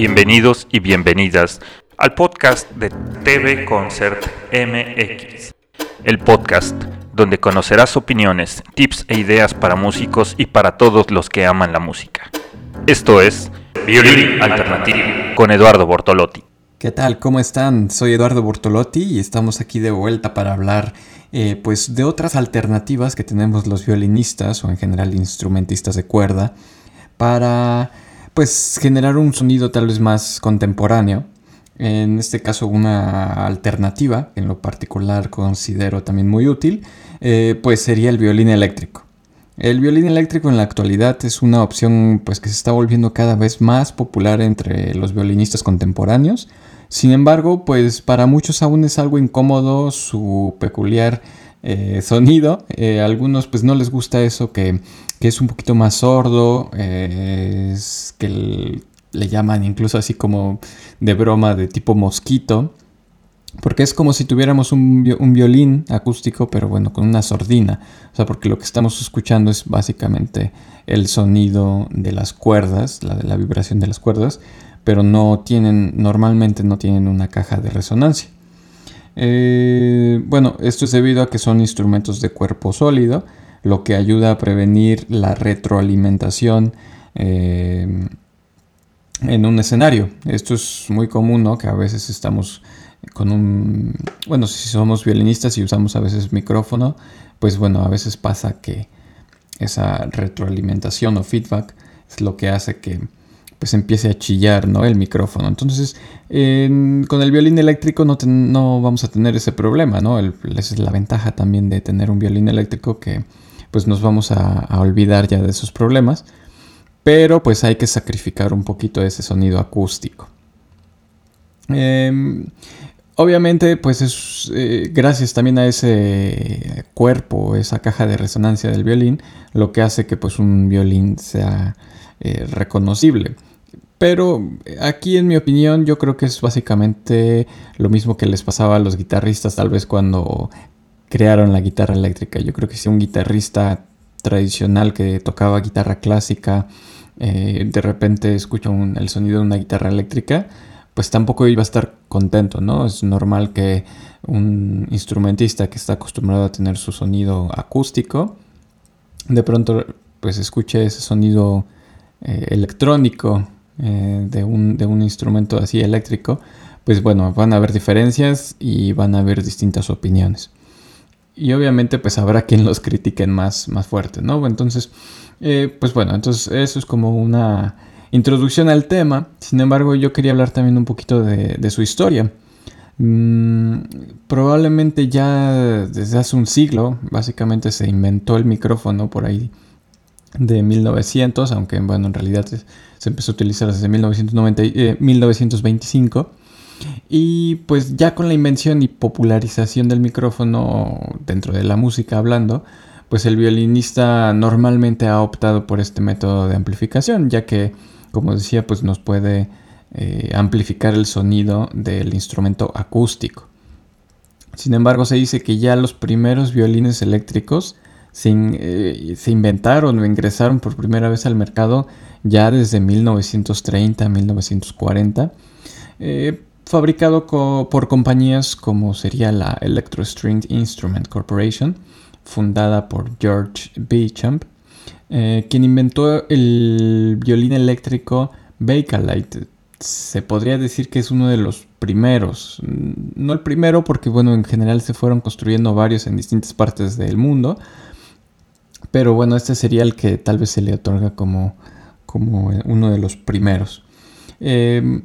Bienvenidos y bienvenidas al podcast de TV Concert MX, el podcast donde conocerás opiniones, tips e ideas para músicos y para todos los que aman la música. Esto es Violín Alternativo con Eduardo Bortolotti. ¿Qué tal? ¿Cómo están? Soy Eduardo Bortolotti y estamos aquí de vuelta para hablar eh, pues de otras alternativas que tenemos los violinistas o en general instrumentistas de cuerda para pues generar un sonido tal vez más contemporáneo. En este caso una alternativa, en lo particular considero también muy útil, eh, pues sería el violín eléctrico. El violín eléctrico en la actualidad es una opción pues que se está volviendo cada vez más popular entre los violinistas contemporáneos. Sin embargo, pues para muchos aún es algo incómodo su peculiar eh, sonido. Eh, a algunos pues no les gusta eso que, es un poquito más sordo, eh, es que le llaman incluso así como de broma de tipo mosquito. Porque es como si tuviéramos un, violín acústico, pero bueno, con una sordina. O sea, porque lo que estamos escuchando es básicamente el sonido de las cuerdas, la, la vibración de las cuerdas, pero no tienen, normalmente no tienen una caja de resonancia. Eh, bueno, esto es debido a que son instrumentos de cuerpo sólido, lo que ayuda a prevenir la retroalimentación eh, en un escenario. Esto es muy común, ¿no? Que a veces estamos con un... Bueno, si somos violinistas y usamos a veces micrófono, pues bueno, a veces pasa que esa retroalimentación o feedback es lo que hace que pues empiece a chillar ¿no? el micrófono. Entonces, con el violín eléctrico no, no, vamos a tener ese problema, ¿no? esa es la ventaja también de tener un violín eléctrico que pues nos vamos a, olvidar ya de esos problemas. Pero pues hay que sacrificar un poquito ese sonido acústico. Em, obviamente, pues es eh, gracias también a ese cuerpo, esa caja de resonancia del violín, lo que hace que pues un violín sea eh, reconocible. Pero aquí en mi opinión yo creo que es básicamente lo mismo que les pasaba a los guitarristas tal vez cuando crearon la guitarra eléctrica. Yo creo que si un guitarrista tradicional que tocaba guitarra clásica eh, de repente escucha el sonido de una guitarra eléctrica, pues tampoco iba a estar contento, ¿no? Es normal que un instrumentista que está acostumbrado a tener su sonido acústico, de pronto pues escuche ese sonido eh, electrónico eh, de, un, de, un, instrumento así eléctrico, pues bueno, van a haber diferencias y van a haber distintas opiniones. Y obviamente pues habrá quien los critiquen más, más fuerte, ¿no? Entonces, eh, pues bueno, entonces eso es como una introducción al tema. Sin embargo, yo quería hablar también un poquito de, su historia. Mm, probablemente ya desde hace un siglo, básicamente se inventó el micrófono por ahí de 1900, aunque bueno, en realidad se empezó a utilizar desde 1990, 1925. Y pues ya con la invención y popularización del micrófono dentro de la música hablando, pues el violinista normalmente ha optado por este método de amplificación, ya que, como decía, pues nos puede eh, amplificar el sonido del instrumento acústico. Sin embargo, se dice que ya los primeros violines eléctricos eh, se, inventaron o ingresaron por primera vez al mercado ya desde 1930 1940, eh, fabricado por compañías como sería la Electro String Instrument Corporation, fundada por George Beauchamp, eh, quien inventó el violín eléctrico Bakelite. Se podría decir que es uno de los primeros, no el primero porque bueno, en general se fueron construyendo varios en distintas partes del mundo, pero bueno, este sería el que tal vez se le otorga como, como uno de los primeros. Em,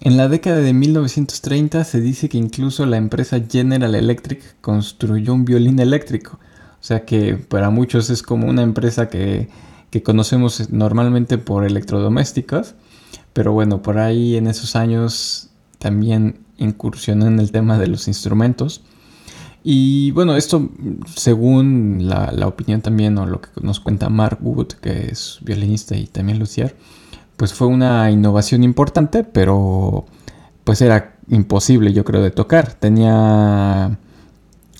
en la década de 1930 se dice que incluso la empresa General Electric construyó un violín eléctrico. O sea que para muchos es como una empresa que, que conocemos normalmente por electrodomésticos. Pero bueno, por ahí en esos años también incursionó en el tema de los instrumentos. Y bueno, esto según la, opinión también o lo que nos cuenta Mark Wood, que es violinista y también lucier, pues fue una innovación importante, pero pues era imposible yo creo de tocar. Tenía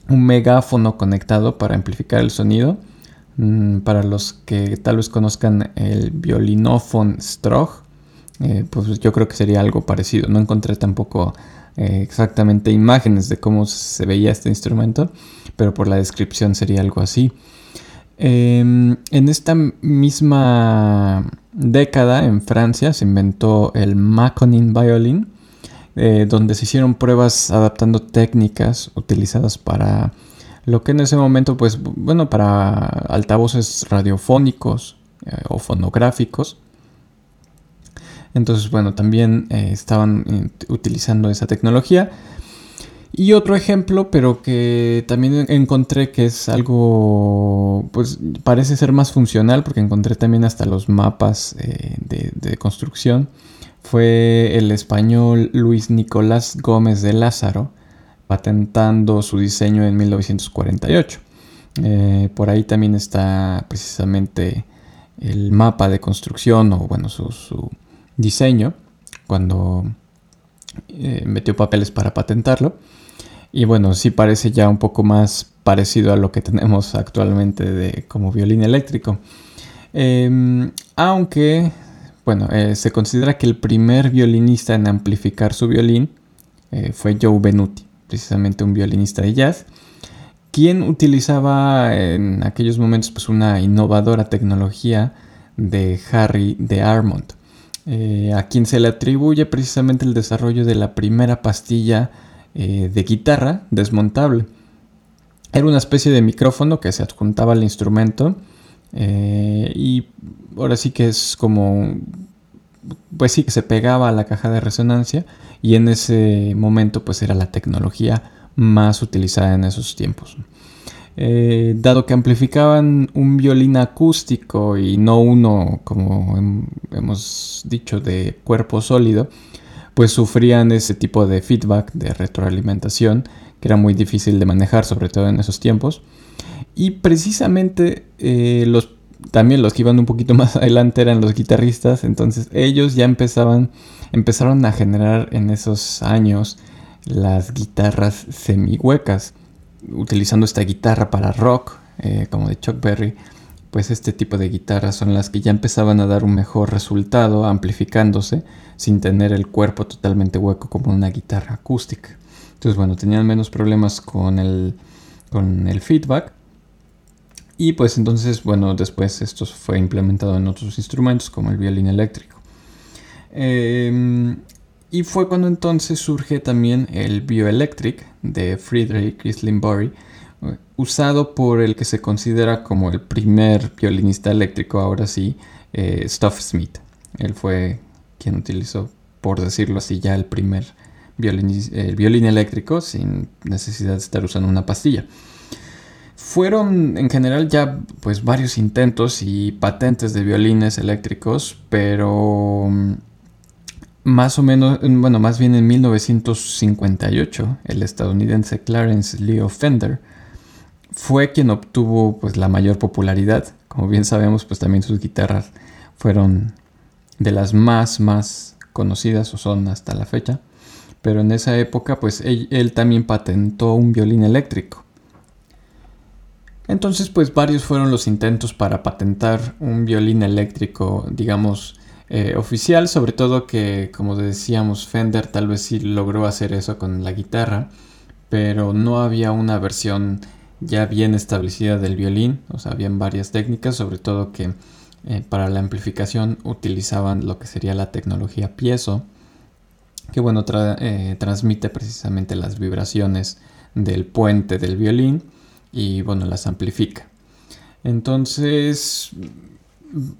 un megáfono conectado para amplificar el sonido. Mm, para los que tal vez conozcan el violinófono Stroh, eh, pues yo creo que sería algo parecido. No encontré tampoco eh, exactamente imágenes de cómo se veía este instrumento, pero por la descripción sería algo así. Em, en esta misma década en Francia se inventó el Maconin Violin, eh, donde se hicieron pruebas adaptando técnicas utilizadas para lo que en ese momento, pues, bueno, para altavoces radiofónicos eh, o fonográficos. Entonces, bueno, también eh, estaban utilizando esa tecnología. Y otro ejemplo, pero que también encontré que es algo, pues parece ser más funcional, porque encontré también hasta los mapas eh, de, construcción, fue el español Luis Nicolás Gómez de Lázaro, patentando su diseño en 1948. Eh, por ahí también está precisamente el mapa de construcción o bueno, su, diseño, cuando eh, metió papeles para patentarlo. Y bueno, sí parece ya un poco más parecido a lo que tenemos actualmente de, como violín eléctrico. Em, aunque, bueno, eh, se considera que el primer violinista en amplificar su violín eh, fue Joe Benuti, precisamente un violinista de jazz, quien utilizaba en aquellos momentos pues, una innovadora tecnología de Harry de Armond, eh, a quien se le atribuye precisamente el desarrollo de la primera pastilla eh, de guitarra desmontable. Era una especie de micrófono que se adjuntaba al instrumento eh, y ahora sí que es como, pues sí que se pegaba a la caja de resonancia y en ese momento pues era la tecnología más utilizada en esos tiempos. Eh, dado que amplificaban un violín acústico y no uno, como hemos dicho, de cuerpo sólido, pues sufrían ese tipo de feedback, de retroalimentación, que era muy difícil de manejar, sobre todo en esos tiempos. Y precisamente eh, los, también los que iban un poquito más adelante eran los guitarristas, entonces ellos ya empezaban, empezaron a generar en esos años las guitarras semihuecas, utilizando esta guitarra para rock, eh, como de Chuck Berry, pues este tipo de guitarras son las que ya empezaban a dar un mejor resultado amplificándose sin tener el cuerpo totalmente hueco como una guitarra acústica. Entonces, bueno, tenían menos problemas con el, con el feedback. Y pues entonces, bueno, después esto fue implementado en otros instrumentos como el violín eléctrico. Em, y fue cuando entonces surge también el bioelectric de Friedrich Slimbury, usado por el que se considera como el primer violinista eléctrico, ahora sí, eh, Stuff Smith. Él fue quien utilizó, por decirlo así, ya el primer violín, el violín eléctrico sin necesidad de estar usando una pastilla. Fueron en general ya pues varios intentos y patentes de violines eléctricos, pero mm, más o menos, bueno, más bien en 1958, el estadounidense Clarence Leo Fender fue quien obtuvo pues la mayor popularidad. Como bien sabemos, pues también sus guitarras fueron de las más más conocidas o son hasta la fecha. Pero en esa época pues él, también patentó un violín eléctrico. Entonces pues varios fueron los intentos para patentar un violín eléctrico digamos eh, oficial, sobre todo que como decíamos Fender tal vez sí logró hacer eso con la guitarra, pero no había una versión ya bien establecida del violín, o sea, habían varias técnicas, sobre todo que eh, para la amplificación utilizaban lo que sería la tecnología piezo, que bueno, eh, transmite precisamente las vibraciones del puente del violín y bueno, las amplifica. Entonces,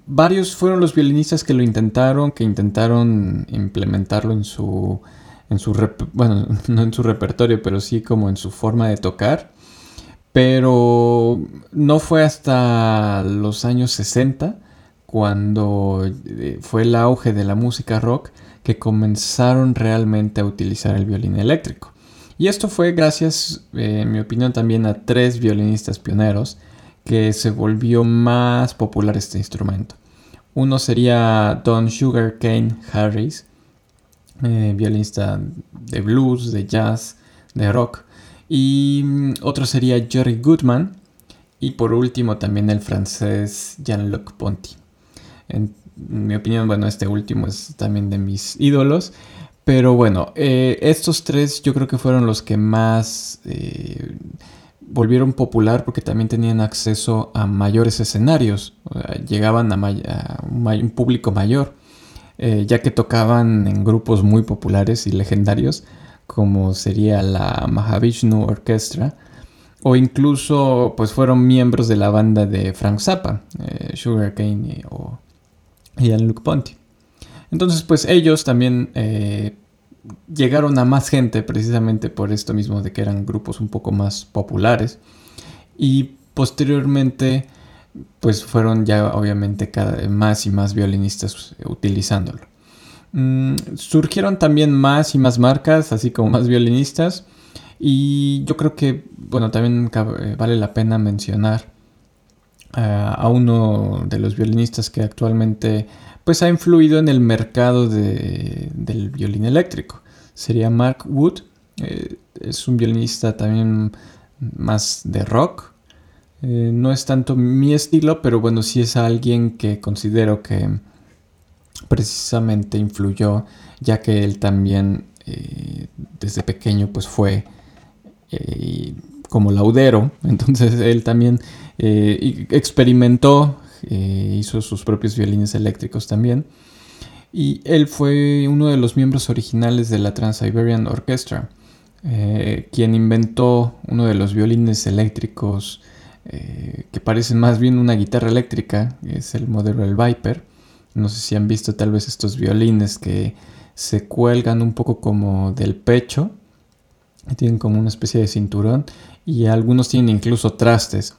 varios fueron los violinistas que lo intentaron, que intentaron implementarlo en su, en su bueno, no en su repertorio, pero sí como en su forma de tocar. Pero no fue hasta los años 60 cuando eh, fue el auge de la música rock que comenzaron realmente a utilizar el violín eléctrico. Y esto fue gracias, eh, en mi opinión, también a tres violinistas pioneros que se volvió más popular este instrumento. Uno sería Don Sugarcane Harris, eh, violinista de blues, de jazz, de rock. Y mm, otro sería Jerry Goodman. Y por último también el francés Jean-Luc Ponty. en mi opinión, bueno, este último es también de mis ídolos. Pero bueno, eh, estos tres yo creo que fueron los que más eh, volvieron popular porque también tenían acceso a mayores escenarios, llegaban a, un, público mayor, eh, ya que tocaban en grupos muy populares y legendarios como sería la Mahavishnu Orchestra o incluso pues fueron miembros de la banda de Frank Zappa, eh, Sugarcane o Ian Luke Ponty. Entonces pues ellos también eh, llegaron a más gente precisamente por esto mismo de que eran grupos un poco más populares y posteriormente pues fueron ya obviamente cada más y más violinistas utilizándolo. Mm, surgieron también más y más marcas, así como más violinistas y yo creo que bueno también eh, vale la pena mencionar a uno de los violinistas que actualmente pues ha influido en el mercado del violín eléctrico. Sería Mark Wood, eh, es un violinista también más de rock. Eh, no es tanto mi estilo, pero bueno, sí es alguien que considero que precisamente influyó, ya que él también eh, desde pequeño pues fue como laudero, entonces él también experimentó eh, hizo sus propios violines eléctricos también. Y él fue uno de los miembros originales de la Trans-Siberian Orchestra, eh, quien inventó uno de los violines eléctricos eh, que parecen más bien una guitarra eléctrica, es el modelo del Viper. No sé si han visto tal vez estos violines que se cuelgan un poco como del pecho, tienen como una especie de cinturón y algunos tienen incluso trastes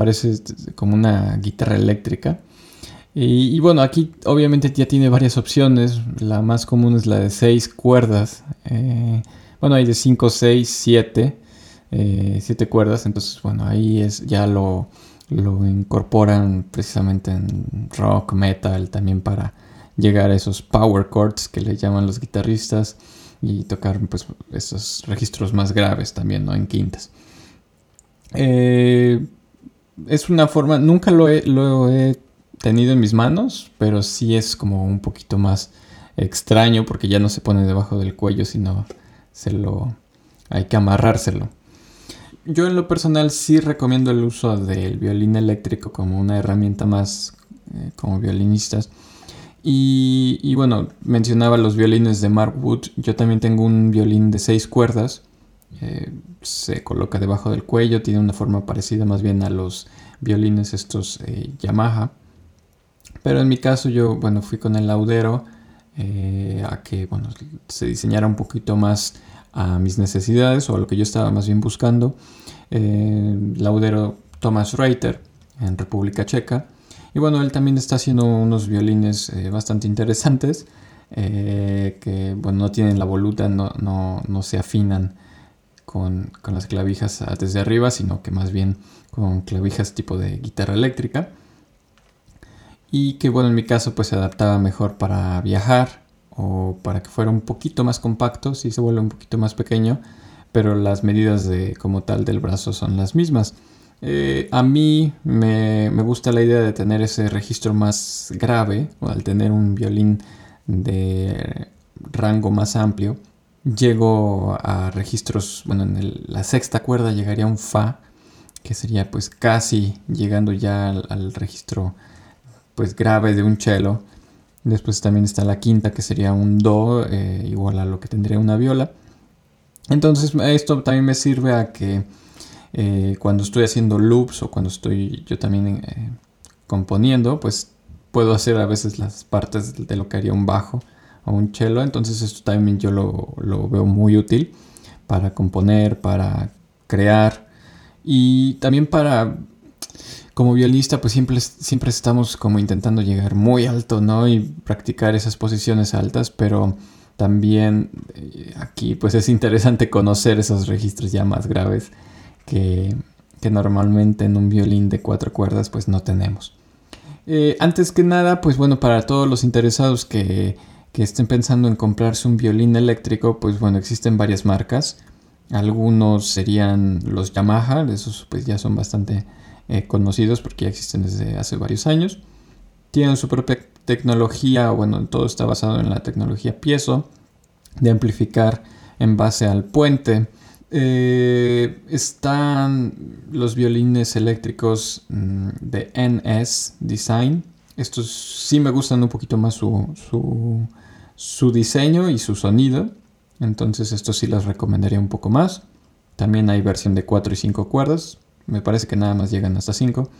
parece como una guitarra eléctrica. Y, bueno, aquí obviamente ya tiene varias opciones. La más común es la de 6 cuerdas. Eh, bueno, hay de 5, 6, 7. 7 cuerdas. Entonces, bueno, ahí es ya lo, lo incorporan precisamente en rock, metal, también para llegar a esos power chords que le llaman los guitarristas y tocar pues esos registros más graves también, ¿no? En quintas. Eh, es una forma, nunca lo he, lo he tenido en mis manos, pero sí es como un poquito más extraño porque ya no se pone debajo del cuello, sino se lo hay que amarrárselo. Yo en lo personal sí recomiendo el uso del violín eléctrico como una herramienta más eh, como violinistas. Y, bueno, mencionaba los violines de Mark Wood. Yo también tengo un violín de seis cuerdas eh, se coloca debajo del cuello, tiene una forma parecida más bien a los violines estos eh, Yamaha. Pero en mi caso yo, bueno, fui con el laudero a que, bueno, se diseñara un poquito más a mis necesidades o a lo que yo estaba más bien buscando. laudero Thomas Reiter en República Checa. Y bueno, él también está haciendo unos violines bastante interesantes que, bueno, no tienen la voluta, no, no, no se afinan con, las clavijas desde arriba, sino que más bien con clavijas tipo de guitarra eléctrica. Y que bueno, en mi caso pues se adaptaba mejor para viajar o para que fuera un poquito más compacto, si se vuelve un poquito más pequeño, pero las medidas de como tal del brazo son las mismas. Eh, a mí me, me, gusta la idea de tener ese registro más grave, o al tener un violín de rango más amplio, llego a registros, bueno, en la sexta cuerda llegaría un Fa, que sería pues casi llegando ya al, registro pues grave de un cello. Después también está la quinta, que sería un Do, eh, igual a lo que tendría una viola. Entonces esto también me sirve a que eh, cuando estoy haciendo loops o cuando estoy yo también eh, componiendo, pues puedo hacer a veces las partes de lo que haría un bajo a un cello. Entonces esto también yo lo, veo muy útil para componer, para crear y también para como violinista pues siempre, siempre estamos como intentando llegar muy alto, ¿no? Y practicar esas posiciones altas, pero también eh, aquí pues es interesante conocer esos registros ya más graves que, normalmente en un violín de cuatro cuerdas pues no tenemos. Eh, antes que nada, pues bueno, para todos los interesados que que estén pensando en comprarse un violín eléctrico, pues bueno, existen varias marcas. Algunos serían los Yamaha, esos pues ya son bastante eh, conocidos porque ya existen desde hace varios años. Tienen su propia tecnología, bueno, todo está basado en la tecnología piezo, de amplificar en base al puente. Eh, están los violines eléctricos mm, de NS Design. Estos sí me gustan un poquito más su, su, su diseño y su sonido. Entonces estos sí los recomendaría un poco más. También hay versión de 4 y 5 cuerdas. Me parece que nada más llegan hasta 5.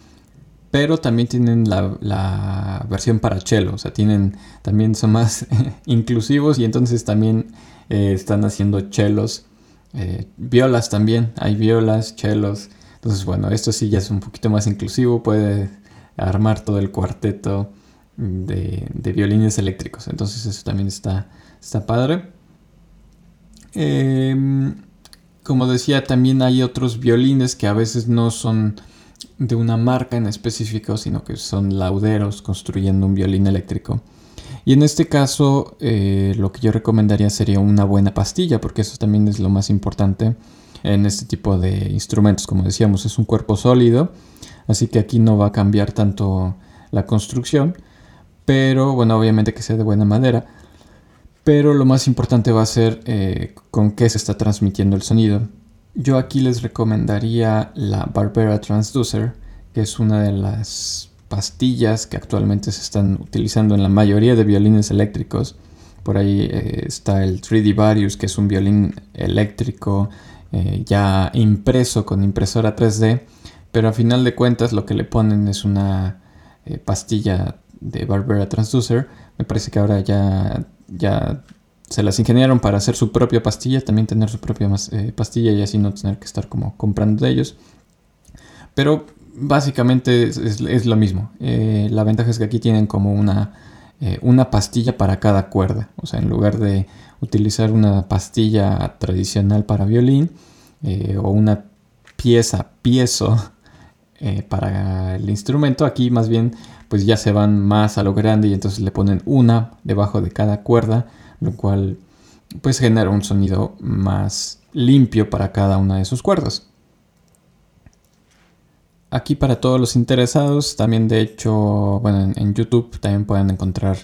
Pero también tienen la, versión para cello. O sea, tienen, también son más inclusivos y entonces también eh, están haciendo chelos. Eh, violas también. Hay violas, chelos. Entonces, bueno, esto sí ya es un poquito más inclusivo. Puede armar todo el cuarteto de, violines eléctricos. Entonces eso también está, está padre. Em, como decía, también hay otros violines que a veces no son de una marca en específico, sino que son lauderos construyendo un violín eléctrico. Y en este caso, eh, lo que yo recomendaría sería una buena pastilla, porque eso también es lo más importante en este tipo de instrumentos. Como decíamos, es un cuerpo sólido, así que aquí no va a cambiar tanto la construcción, pero bueno, obviamente que sea de buena madera. Pero lo más importante va a ser eh, con qué se está transmitiendo el sonido. Yo aquí les recomendaría la Barbera Transducer, que es una de las pastillas que actualmente se están utilizando en la mayoría de violines eléctricos. Por ahí eh, está el 3D Varius, que es un violín eléctrico eh, ya impreso con impresora 3D, pero a final de cuentas lo que le ponen es una pastilla de Barbera Transducer. Me parece que ahora ya ya se las ingeniaron para hacer su propia pastilla, también tener su propia eh, pastilla y así no tener que estar como comprando de ellos. Pero básicamente es, lo mismo. Eh, la ventaja es que aquí tienen como una, eh, una pastilla para cada cuerda. O sea, en lugar de utilizar una pastilla tradicional para violín o una pieza, piezo para el instrumento, aquí más bien pues ya se van más a lo grande y entonces le ponen una debajo de cada cuerda, lo cual pues genera un sonido más limpio para cada una de sus cuerdas. Aquí para todos los interesados, también de hecho, bueno, en, YouTube también pueden encontrar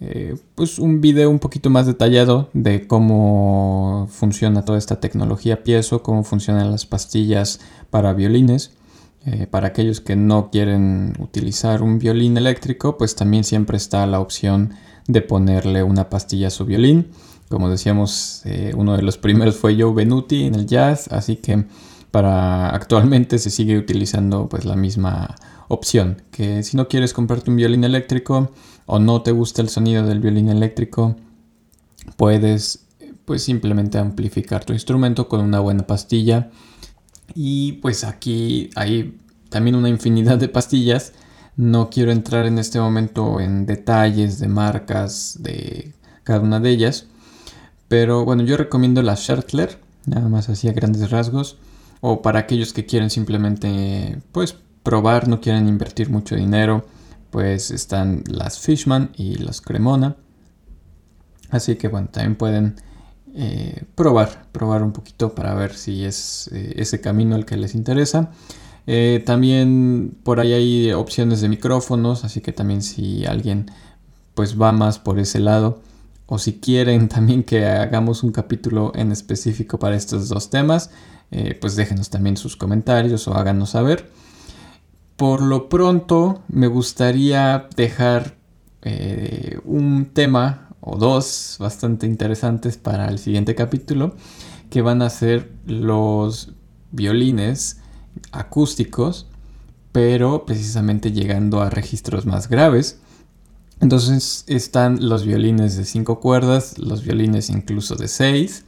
eh, pues un video un poquito más detallado de cómo funciona toda esta tecnología piezo, cómo funcionan las pastillas para violines. Eh, para aquellos que no quieren utilizar un violín eléctrico, pues también siempre está la opción de ponerle una pastilla a su violín. Como decíamos, eh, uno de los primeros fue Joe Benuti en el jazz, así que para actualmente se sigue utilizando pues la misma opción, que si no quieres comprarte un violín eléctrico o no te gusta el sonido del violín eléctrico, puedes pues simplemente amplificar tu instrumento con una buena pastilla y pues aquí hay también una infinidad de pastillas. No quiero entrar en este momento en detalles de marcas de cada una de ellas. Pero bueno, yo recomiendo la Schertler, nada más así a grandes rasgos. O para aquellos que quieren simplemente pues probar, no quieren invertir mucho dinero, pues están las Fishman y las Cremona. Así que bueno, también pueden eh, probar, probar un poquito para ver si es eh, ese camino el que les interesa. Eh, también por ahí hay opciones de micrófonos, así que también si alguien pues va más por ese lado o si quieren también que hagamos un capítulo en específico para estos dos temas, pues déjenos también sus comentarios o háganos saber. Por lo pronto me gustaría dejar un tema o dos bastante interesantes para el siguiente capítulo, que van a ser los violines acústicos, pero precisamente llegando a registros más graves. Entonces están los violines de cinco cuerdas, los violines incluso de seis,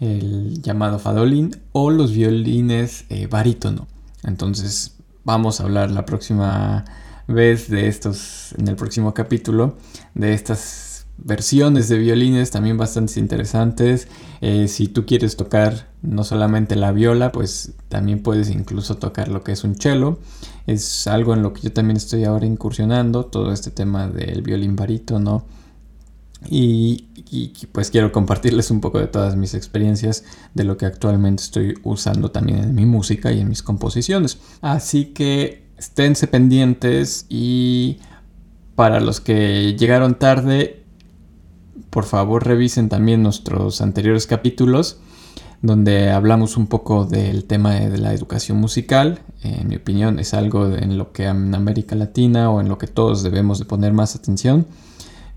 el llamado fadolín o los violines eh, barítono. Entonces vamos a hablar la próxima vez de estos, en el próximo capítulo, de estas versiones de violines también bastante interesantes. Eh, si tú quieres tocar no solamente la viola, pues también puedes incluso tocar lo que es un cello. Es algo en lo que yo también estoy ahora incursionando, todo este tema del violín barítono. Y, y, pues quiero compartirles un poco de todas mis experiencias de lo que actualmente estoy usando también en mi música y en mis composiciones. Así que esténse pendientes y Para los que llegaron tarde, por favor revisen también nuestros anteriores capítulos donde hablamos un poco del tema de la educación musical. En mi opinión es algo en lo que en América Latina o en lo que todos debemos de poner más atención.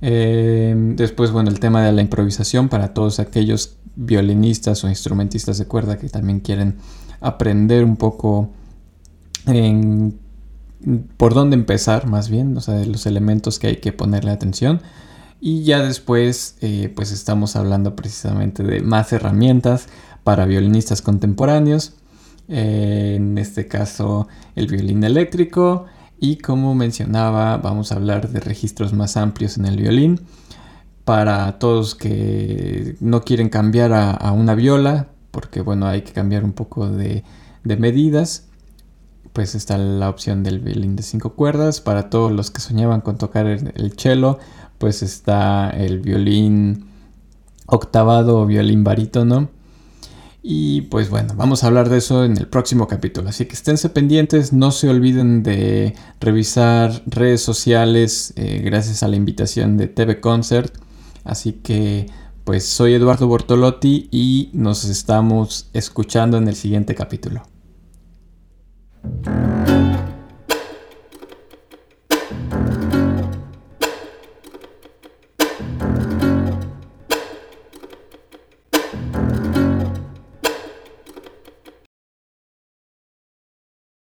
Eh, después, bueno, el tema de la improvisación para todos aquellos violinistas o instrumentistas de cuerda que también quieren aprender un poco por dónde empezar más bien, o sea, de los elementos que hay que ponerle atención. Y ya después, eh, pues estamos hablando precisamente de más herramientas para violinistas contemporáneos, eh, en este caso el violín eléctrico. Y como mencionaba vamos a hablar de registros más amplios en el violín. Para todos que no quieren cambiar a, una viola porque bueno hay que cambiar un poco de, medidas pues está la opción del violín de cinco cuerdas. Para todos los que soñaban con tocar el cello pues está el violín octavado o violín barítono y pues bueno, vamos a hablar de eso en el próximo capítulo. Así que esténse pendientes, no se olviden de revisar redes sociales eh, gracias a la invitación de TV Concert. Así que pues soy Eduardo Bortolotti y nos estamos escuchando en el siguiente capítulo.